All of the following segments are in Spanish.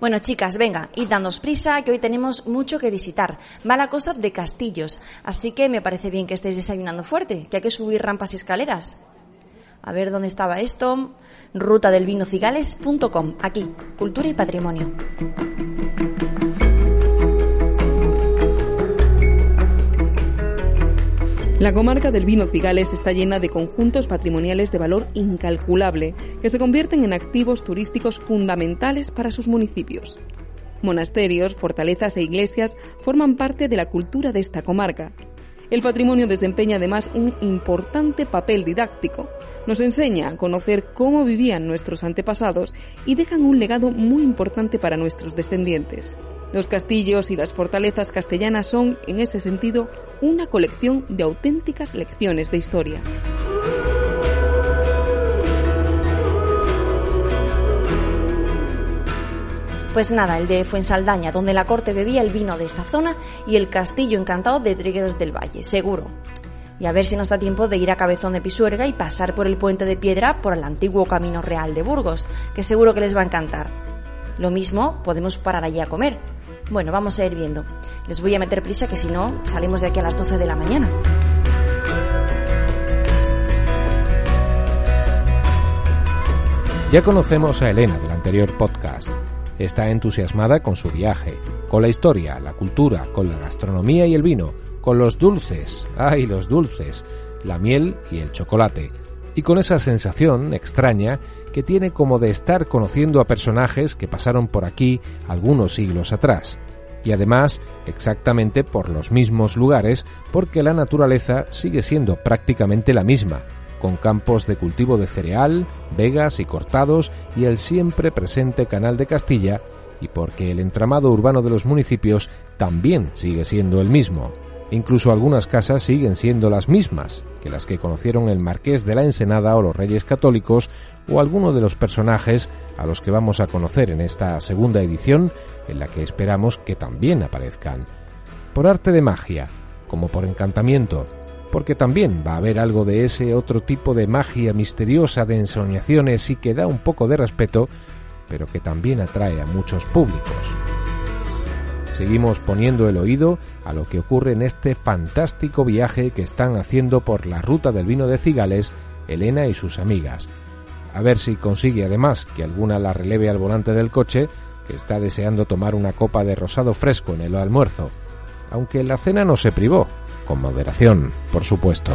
Bueno, chicas, venga, id dándos prisa, que hoy tenemos mucho que visitar. Va la cosa de castillos, así que me parece bien que estéis desayunando fuerte, que hay que subir rampas y escaleras. A ver dónde estaba esto. Ruta del vino cigales.com, aquí, cultura y patrimonio. La comarca del Vino Cigales está llena de conjuntos patrimoniales de valor incalculable que se convierten en activos turísticos fundamentales para sus municipios. Monasterios, fortalezas e iglesias forman parte de la cultura de esta comarca. El patrimonio desempeña además un importante papel didáctico. Nos enseña a conocer cómo vivían nuestros antepasados y dejan un legado muy importante para nuestros descendientes. Los castillos y las fortalezas castellanas son, en ese sentido, una colección de auténticas lecciones de historia. Pues nada, el de Fuensaldaña, donde la corte bebía el vino de esta zona y el castillo encantado de Trigueros del Valle, seguro. Y a ver si nos da tiempo de ir a Cabezón de Pisuerga y pasar por el puente de piedra por el antiguo camino real de Burgos, que seguro que les va a encantar. Lo mismo, podemos parar allí a comer. Bueno, vamos a ir viendo. Les voy a meter prisa que si no, salimos de aquí a las 12 de la mañana. Ya conocemos a Elena del anterior podcast. Está entusiasmada con su viaje, con la historia, la cultura, con la gastronomía y el vino, con los dulces, ay los dulces, la miel y el chocolate, y con esa sensación extraña que tiene como de estar conociendo a personajes que pasaron por aquí algunos siglos atrás, y además exactamente por los mismos lugares porque la naturaleza sigue siendo prácticamente la misma, con campos de cultivo de cereal, vegas y cortados y el siempre presente Canal de Castilla, y porque el entramado urbano de los municipios también sigue siendo el mismo. Incluso algunas casas siguen siendo las mismas que las que conocieron el Marqués de la Ensenada o los Reyes Católicos o alguno de los personajes a los que vamos a conocer en esta segunda edición en la que esperamos que también aparezcan. Por arte de magia, como por encantamiento, porque también va a haber algo de ese otro tipo de magia misteriosa de ensoñaciones y que da un poco de respeto, pero que también atrae a muchos públicos. Seguimos poniendo el oído a lo que ocurre en este fantástico viaje que están haciendo por la ruta del vino de Cigales Elena y sus amigas. A ver si consigue además que alguna la releve al volante del coche, que está deseando tomar una copa de rosado fresco en el almuerzo. Aunque la cena no se privó, con moderación, por supuesto.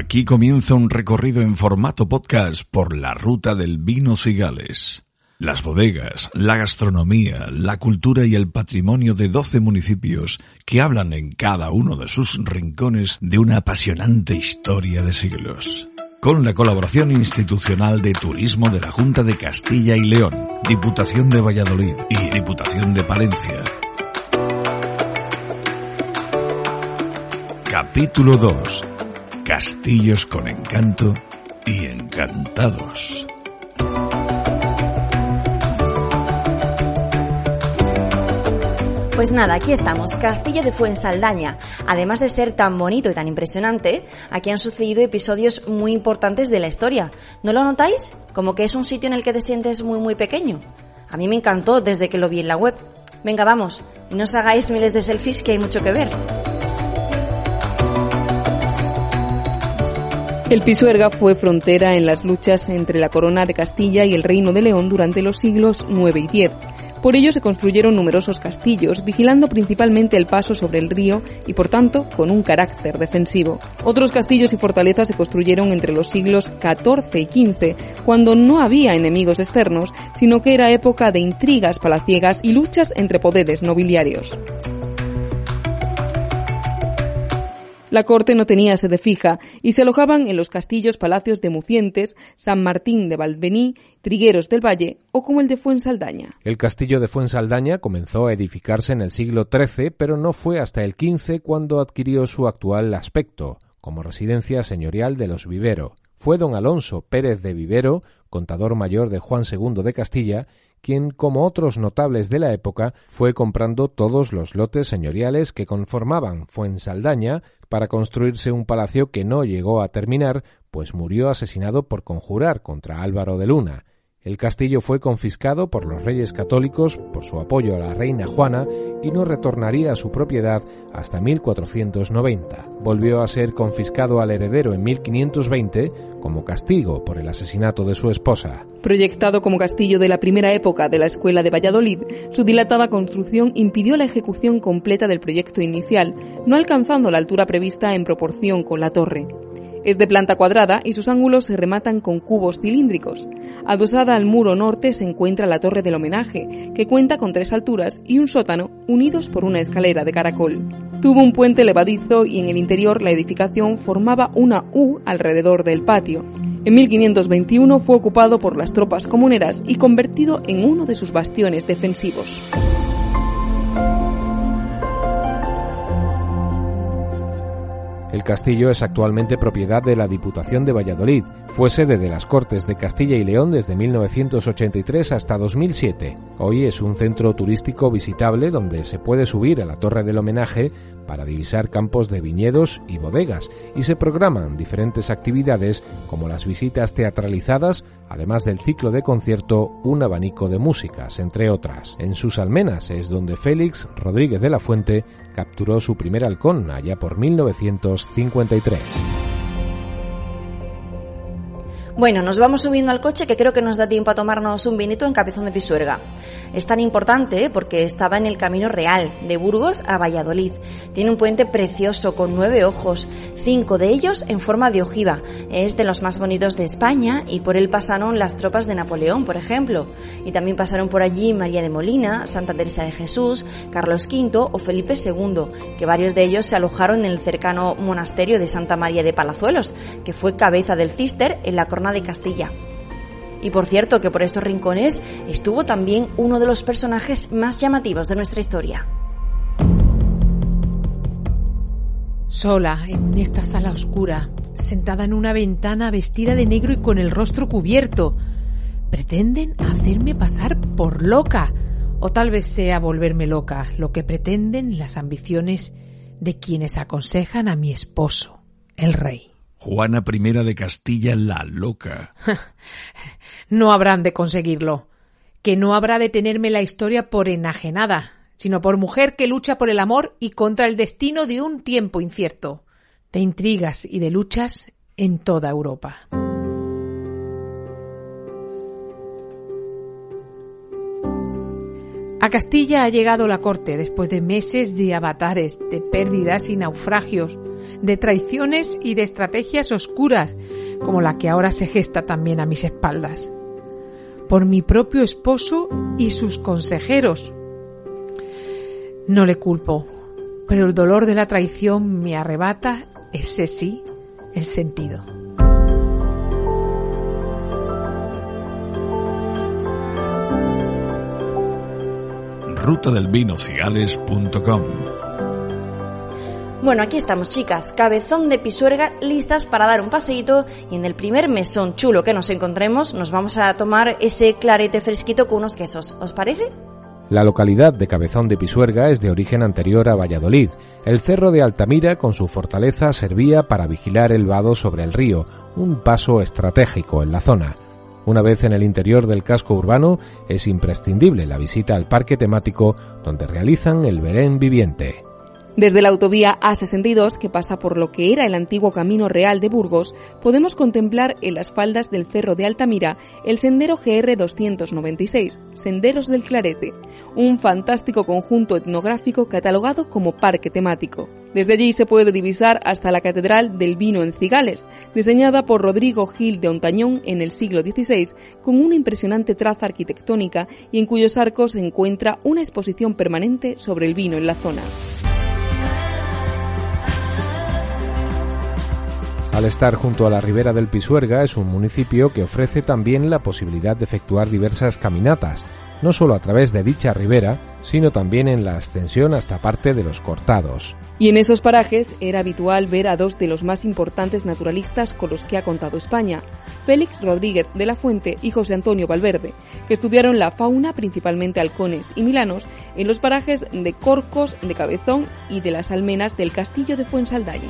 Aquí comienza un recorrido en formato podcast por la ruta del vino Cigales. Las bodegas, la gastronomía, la cultura y el patrimonio de 12 municipios que hablan en cada uno de sus rincones de una apasionante historia de siglos con la colaboración institucional de Turismo de la Junta de Castilla y León, Diputación de Valladolid y Diputación de Palencia. Capítulo 2. Castillos con encanto y encantados. Pues nada, aquí estamos, Castillo de Fuensaldaña. Además de ser tan bonito y tan impresionante, aquí han sucedido episodios muy importantes de la historia. ¿No lo notáis? Como que es un sitio en el que te sientes muy muy pequeño. A mí me encantó desde que lo vi en la web. Venga, vamos, y no os hagáis miles de selfies que hay mucho que ver. El Pisuerga fue frontera en las luchas entre la corona de Castilla y el reino de León durante los siglos IX y X. Por ello se construyeron numerosos castillos, vigilando principalmente el paso sobre el río y por tanto con un carácter defensivo. Otros castillos y fortalezas se construyeron entre los siglos XIV y XV, cuando no había enemigos externos, sino que era época de intrigas palaciegas y luchas entre poderes nobiliarios. La corte no tenía sede fija y se alojaban en los castillos palacios de Mucientes, San Martín de Valvení, Trigueros del Valle o como el de Fuensaldaña. El castillo de Fuensaldaña comenzó a edificarse en el siglo XIII, pero no fue hasta el XV cuando adquirió su actual aspecto, como residencia señorial de los Vivero. Fue don Alonso Pérez de Vivero, contador mayor de Juan II de Castilla, quien, como otros notables de la época, fue comprando todos los lotes señoriales que conformaban Fuensaldaña para construirse un palacio que no llegó a terminar, pues murió asesinado por conjurar contra Álvaro de Luna. El castillo fue confiscado por los reyes católicos por su apoyo a la reina Juana y no retornaría a su propiedad hasta 1490. Volvió a ser confiscado al heredero en 1520 como castigo por el asesinato de su esposa. Proyectado como castillo de la primera época de la Escuela de Valladolid, su dilatada construcción impidió la ejecución completa del proyecto inicial, no alcanzando la altura prevista en proporción con la torre. Es de planta cuadrada y sus ángulos se rematan con cubos cilíndricos. Adosada al muro norte se encuentra la torre del homenaje, que cuenta con tres alturas y un sótano unidos por una escalera de caracol. Tuvo un puente levadizo y en el interior la edificación formaba una U alrededor del patio. En 1521 fue ocupado por las tropas comuneras y convertido en uno de sus bastiones defensivos. El castillo es actualmente propiedad de la Diputación de Valladolid. Fue sede de las Cortes de Castilla y León desde 1983 hasta 2007. Hoy es un centro turístico visitable donde se puede subir a la Torre del Homenaje para divisar campos de viñedos y bodegas y se programan diferentes actividades como las visitas teatralizadas, además del ciclo de concierto Un abanico de músicas, entre otras. En sus almenas es donde Félix Rodríguez de la Fuente capturó su primer halcón allá por 1953. Bueno, nos vamos subiendo al coche que creo que nos da tiempo a tomarnos un vinito en Cabezón de Pisuerga. Es tan importante porque estaba en el camino real, de Burgos a Valladolid. Tiene un puente precioso con nueve ojos, cinco de ellos en forma de ojiva. Es de los más bonitos de España y por él pasaron las tropas de Napoleón, por ejemplo. Y también pasaron por allí María de Molina, Santa Teresa de Jesús, Carlos V o Felipe II, que varios de ellos se alojaron en el cercano monasterio de Santa María de Palazuelos, que fue cabeza del cister en la corona de Castilla. Y por cierto que por estos rincones estuvo también uno de los personajes más llamativos de nuestra historia. Sola, en esta sala oscura, sentada en una ventana vestida de negro y con el rostro cubierto. Pretenden hacerme pasar por loca, o tal vez sea volverme loca, lo que pretenden las ambiciones de quienes aconsejan a mi esposo, el rey. Juana I de Castilla la loca. no habrán de conseguirlo. Que no habrá de tenerme la historia por enajenada, sino por mujer que lucha por el amor y contra el destino de un tiempo incierto, de intrigas y de luchas en toda Europa. A Castilla ha llegado la corte después de meses de avatares, de pérdidas y naufragios, de traiciones y de estrategias oscuras, como la que ahora se gesta también a mis espaldas, por mi propio esposo y sus consejeros. No le culpo, pero el dolor de la traición me arrebata, ese sí, el sentido. ruta del vino cigales.com bueno, aquí estamos chicas, cabezón de pisuerga, listas para dar un paseíto y en el primer mesón chulo que nos encontremos nos vamos a tomar ese clarete fresquito con unos quesos. ¿Os parece? La localidad de Cabezón de Pisuerga es de origen anterior a Valladolid. El cerro de Altamira con su fortaleza servía para vigilar el vado sobre el río, un paso estratégico en la zona. Una vez en el interior del casco urbano, es imprescindible la visita al parque temático donde realizan el Belén viviente. Desde la autovía A62, que pasa por lo que era el antiguo Camino Real de Burgos, podemos contemplar en las faldas del Cerro de Altamira el sendero GR 296, Senderos del Clarete, un fantástico conjunto etnográfico catalogado como parque temático. Desde allí se puede divisar hasta la Catedral del Vino en Cigales, diseñada por Rodrigo Gil de Ontañón en el siglo XVI, con una impresionante traza arquitectónica y en cuyos arcos se encuentra una exposición permanente sobre el vino en la zona. Al estar junto a la ribera del Pisuerga es un municipio que ofrece también la posibilidad de efectuar diversas caminatas. no solo a través de dicha ribera, sino también en la ascensión hasta parte de los cortados. Y en esos parajes era habitual ver a dos de los más importantes naturalistas con los que ha contado España, Félix Rodríguez de la Fuente y José Antonio Valverde, que estudiaron la fauna, principalmente halcones y milanos, en los parajes de Corcos, de Cabezón y de las almenas del castillo de Fuensaldaña.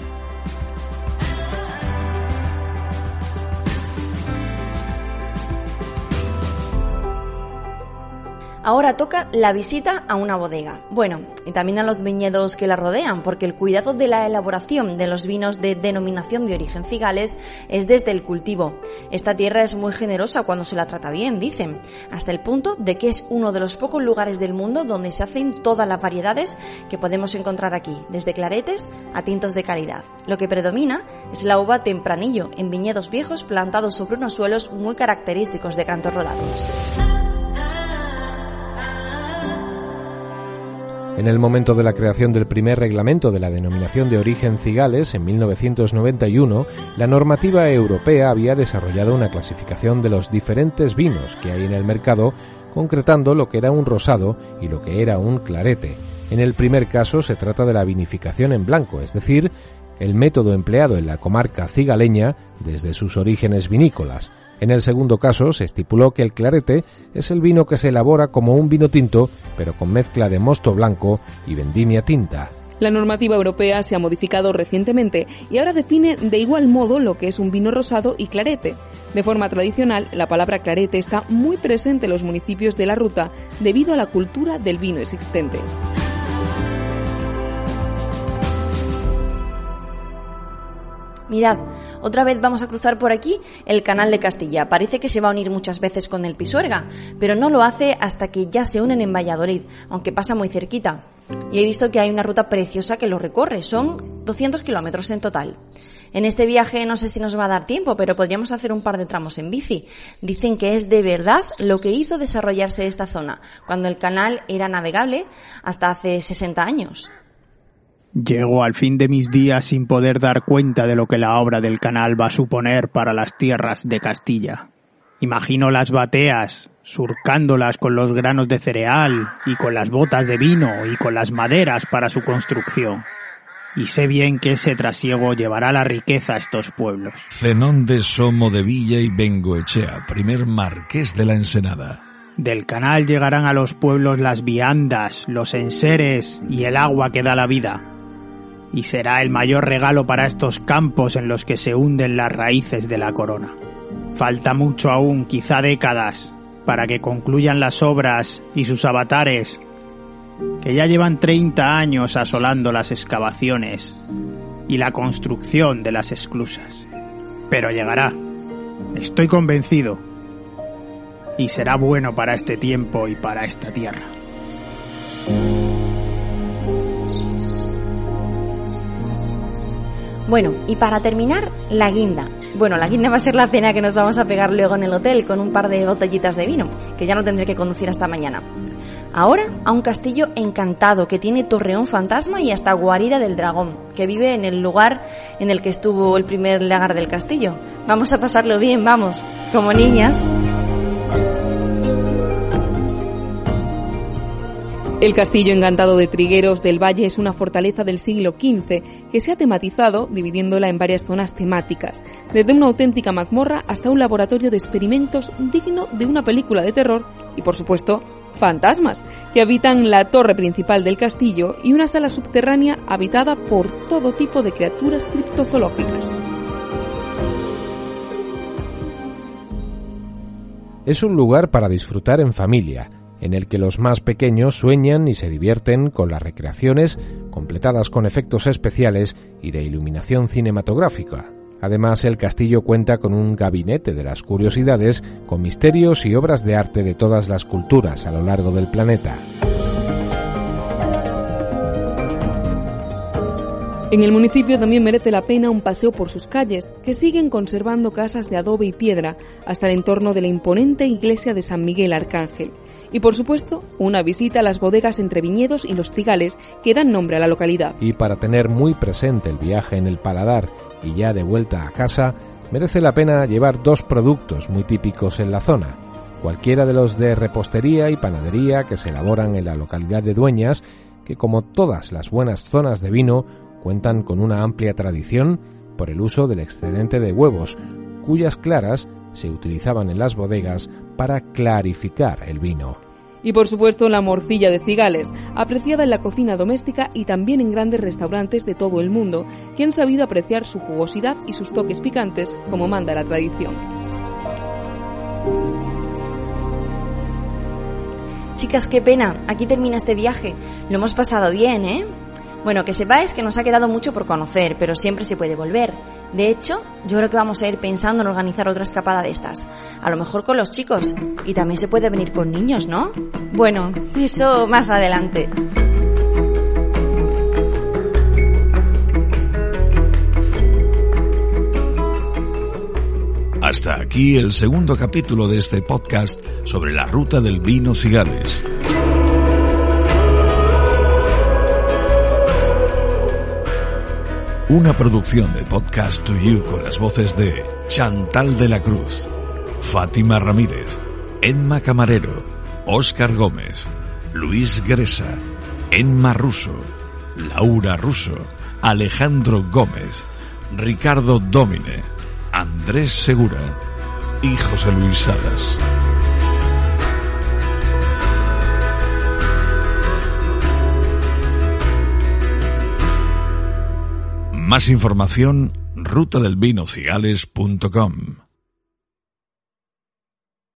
Ahora toca la visita a una bodega. Bueno, y también a los viñedos que la rodean, porque el cuidado de la elaboración de los vinos de denominación de origen cigales es desde el cultivo. Esta tierra es muy generosa cuando se la trata bien, dicen, hasta el punto de que es uno de los pocos lugares del mundo donde se hacen todas las variedades que podemos encontrar aquí, desde claretes a tintos de calidad. Lo que predomina es la uva tempranillo en viñedos viejos plantados sobre unos suelos muy característicos de cantos rodados. En el momento de la creación del primer reglamento de la denominación de origen cigales, en 1991, la normativa europea había desarrollado una clasificación de los diferentes vinos que hay en el mercado, concretando lo que era un rosado y lo que era un clarete. En el primer caso se trata de la vinificación en blanco, es decir, el método empleado en la comarca cigaleña desde sus orígenes vinícolas. En el segundo caso, se estipuló que el clarete es el vino que se elabora como un vino tinto, pero con mezcla de mosto blanco y vendimia tinta. La normativa europea se ha modificado recientemente y ahora define de igual modo lo que es un vino rosado y clarete. De forma tradicional, la palabra clarete está muy presente en los municipios de la ruta debido a la cultura del vino existente. Mirad, otra vez vamos a cruzar por aquí el canal de Castilla. Parece que se va a unir muchas veces con el Pisuerga, pero no lo hace hasta que ya se unen en Valladolid, aunque pasa muy cerquita. Y he visto que hay una ruta preciosa que lo recorre, son 200 kilómetros en total. En este viaje no sé si nos va a dar tiempo, pero podríamos hacer un par de tramos en bici. Dicen que es de verdad lo que hizo desarrollarse esta zona, cuando el canal era navegable hasta hace 60 años. Llego al fin de mis días sin poder dar cuenta de lo que la obra del canal va a suponer para las tierras de Castilla. Imagino las bateas, surcándolas con los granos de cereal y con las botas de vino y con las maderas para su construcción. Y sé bien que ese trasiego llevará la riqueza a estos pueblos. Zenón de Somo de Villa y Bengoechea, primer marqués de la Ensenada. Del canal llegarán a los pueblos las viandas, los enseres y el agua que da la vida y será el mayor regalo para estos campos en los que se hunden las raíces de la corona. Falta mucho aún, quizá décadas, para que concluyan las obras y sus avatares, que ya llevan 30 años asolando las excavaciones y la construcción de las esclusas. Pero llegará, estoy convencido, y será bueno para este tiempo y para esta tierra. Bueno, y para terminar, la guinda. Bueno, la guinda va a ser la cena que nos vamos a pegar luego en el hotel con un par de botellitas de vino, que ya no tendré que conducir hasta mañana. Ahora a un castillo encantado que tiene torreón fantasma y hasta guarida del dragón, que vive en el lugar en el que estuvo el primer lagar del castillo. Vamos a pasarlo bien, vamos, como niñas. El castillo encantado de Trigueros del Valle es una fortaleza del siglo XV que se ha tematizado dividiéndola en varias zonas temáticas, desde una auténtica mazmorra hasta un laboratorio de experimentos digno de una película de terror y, por supuesto, fantasmas que habitan la torre principal del castillo y una sala subterránea habitada por todo tipo de criaturas criptozoológicas. Es un lugar para disfrutar en familia en el que los más pequeños sueñan y se divierten con las recreaciones completadas con efectos especiales y de iluminación cinematográfica. Además, el castillo cuenta con un gabinete de las curiosidades con misterios y obras de arte de todas las culturas a lo largo del planeta. En el municipio también merece la pena un paseo por sus calles, que siguen conservando casas de adobe y piedra hasta el entorno de la imponente iglesia de San Miguel Arcángel, y por supuesto una visita a las bodegas entre viñedos y los tigales que dan nombre a la localidad. Y para tener muy presente el viaje en el paladar y ya de vuelta a casa, merece la pena llevar dos productos muy típicos en la zona. cualquiera de los de repostería y panadería que se elaboran en la localidad de Dueñas, que como todas las buenas zonas de vino cuentan con una amplia tradición por el uso del excedente de huevos, cuyas claras se utilizaban en las bodegas para clarificar el vino. Y por supuesto la morcilla de cigales, apreciada en la cocina doméstica y también en grandes restaurantes de todo el mundo, que han sabido apreciar su jugosidad y sus toques picantes como manda la tradición. Chicas, qué pena, aquí termina este viaje. Lo hemos pasado bien, ¿eh? Bueno, que sepáis que nos ha quedado mucho por conocer, pero siempre se puede volver. De hecho, yo creo que vamos a ir pensando en organizar otra escapada de estas. A lo mejor con los chicos. Y también se puede venir con niños, ¿no? Bueno, eso más adelante. Hasta aquí el segundo capítulo de este podcast sobre la ruta del vino Cigales. Una producción de Podcast to You con las voces de Chantal de la Cruz, Fátima Ramírez, Emma Camarero, Óscar Gómez, Luis Gresa, Emma Russo, Laura Russo, Alejandro Gómez, Ricardo Domine, Andrés Segura y José Luis Salas. Más información rutadelvinocigales.com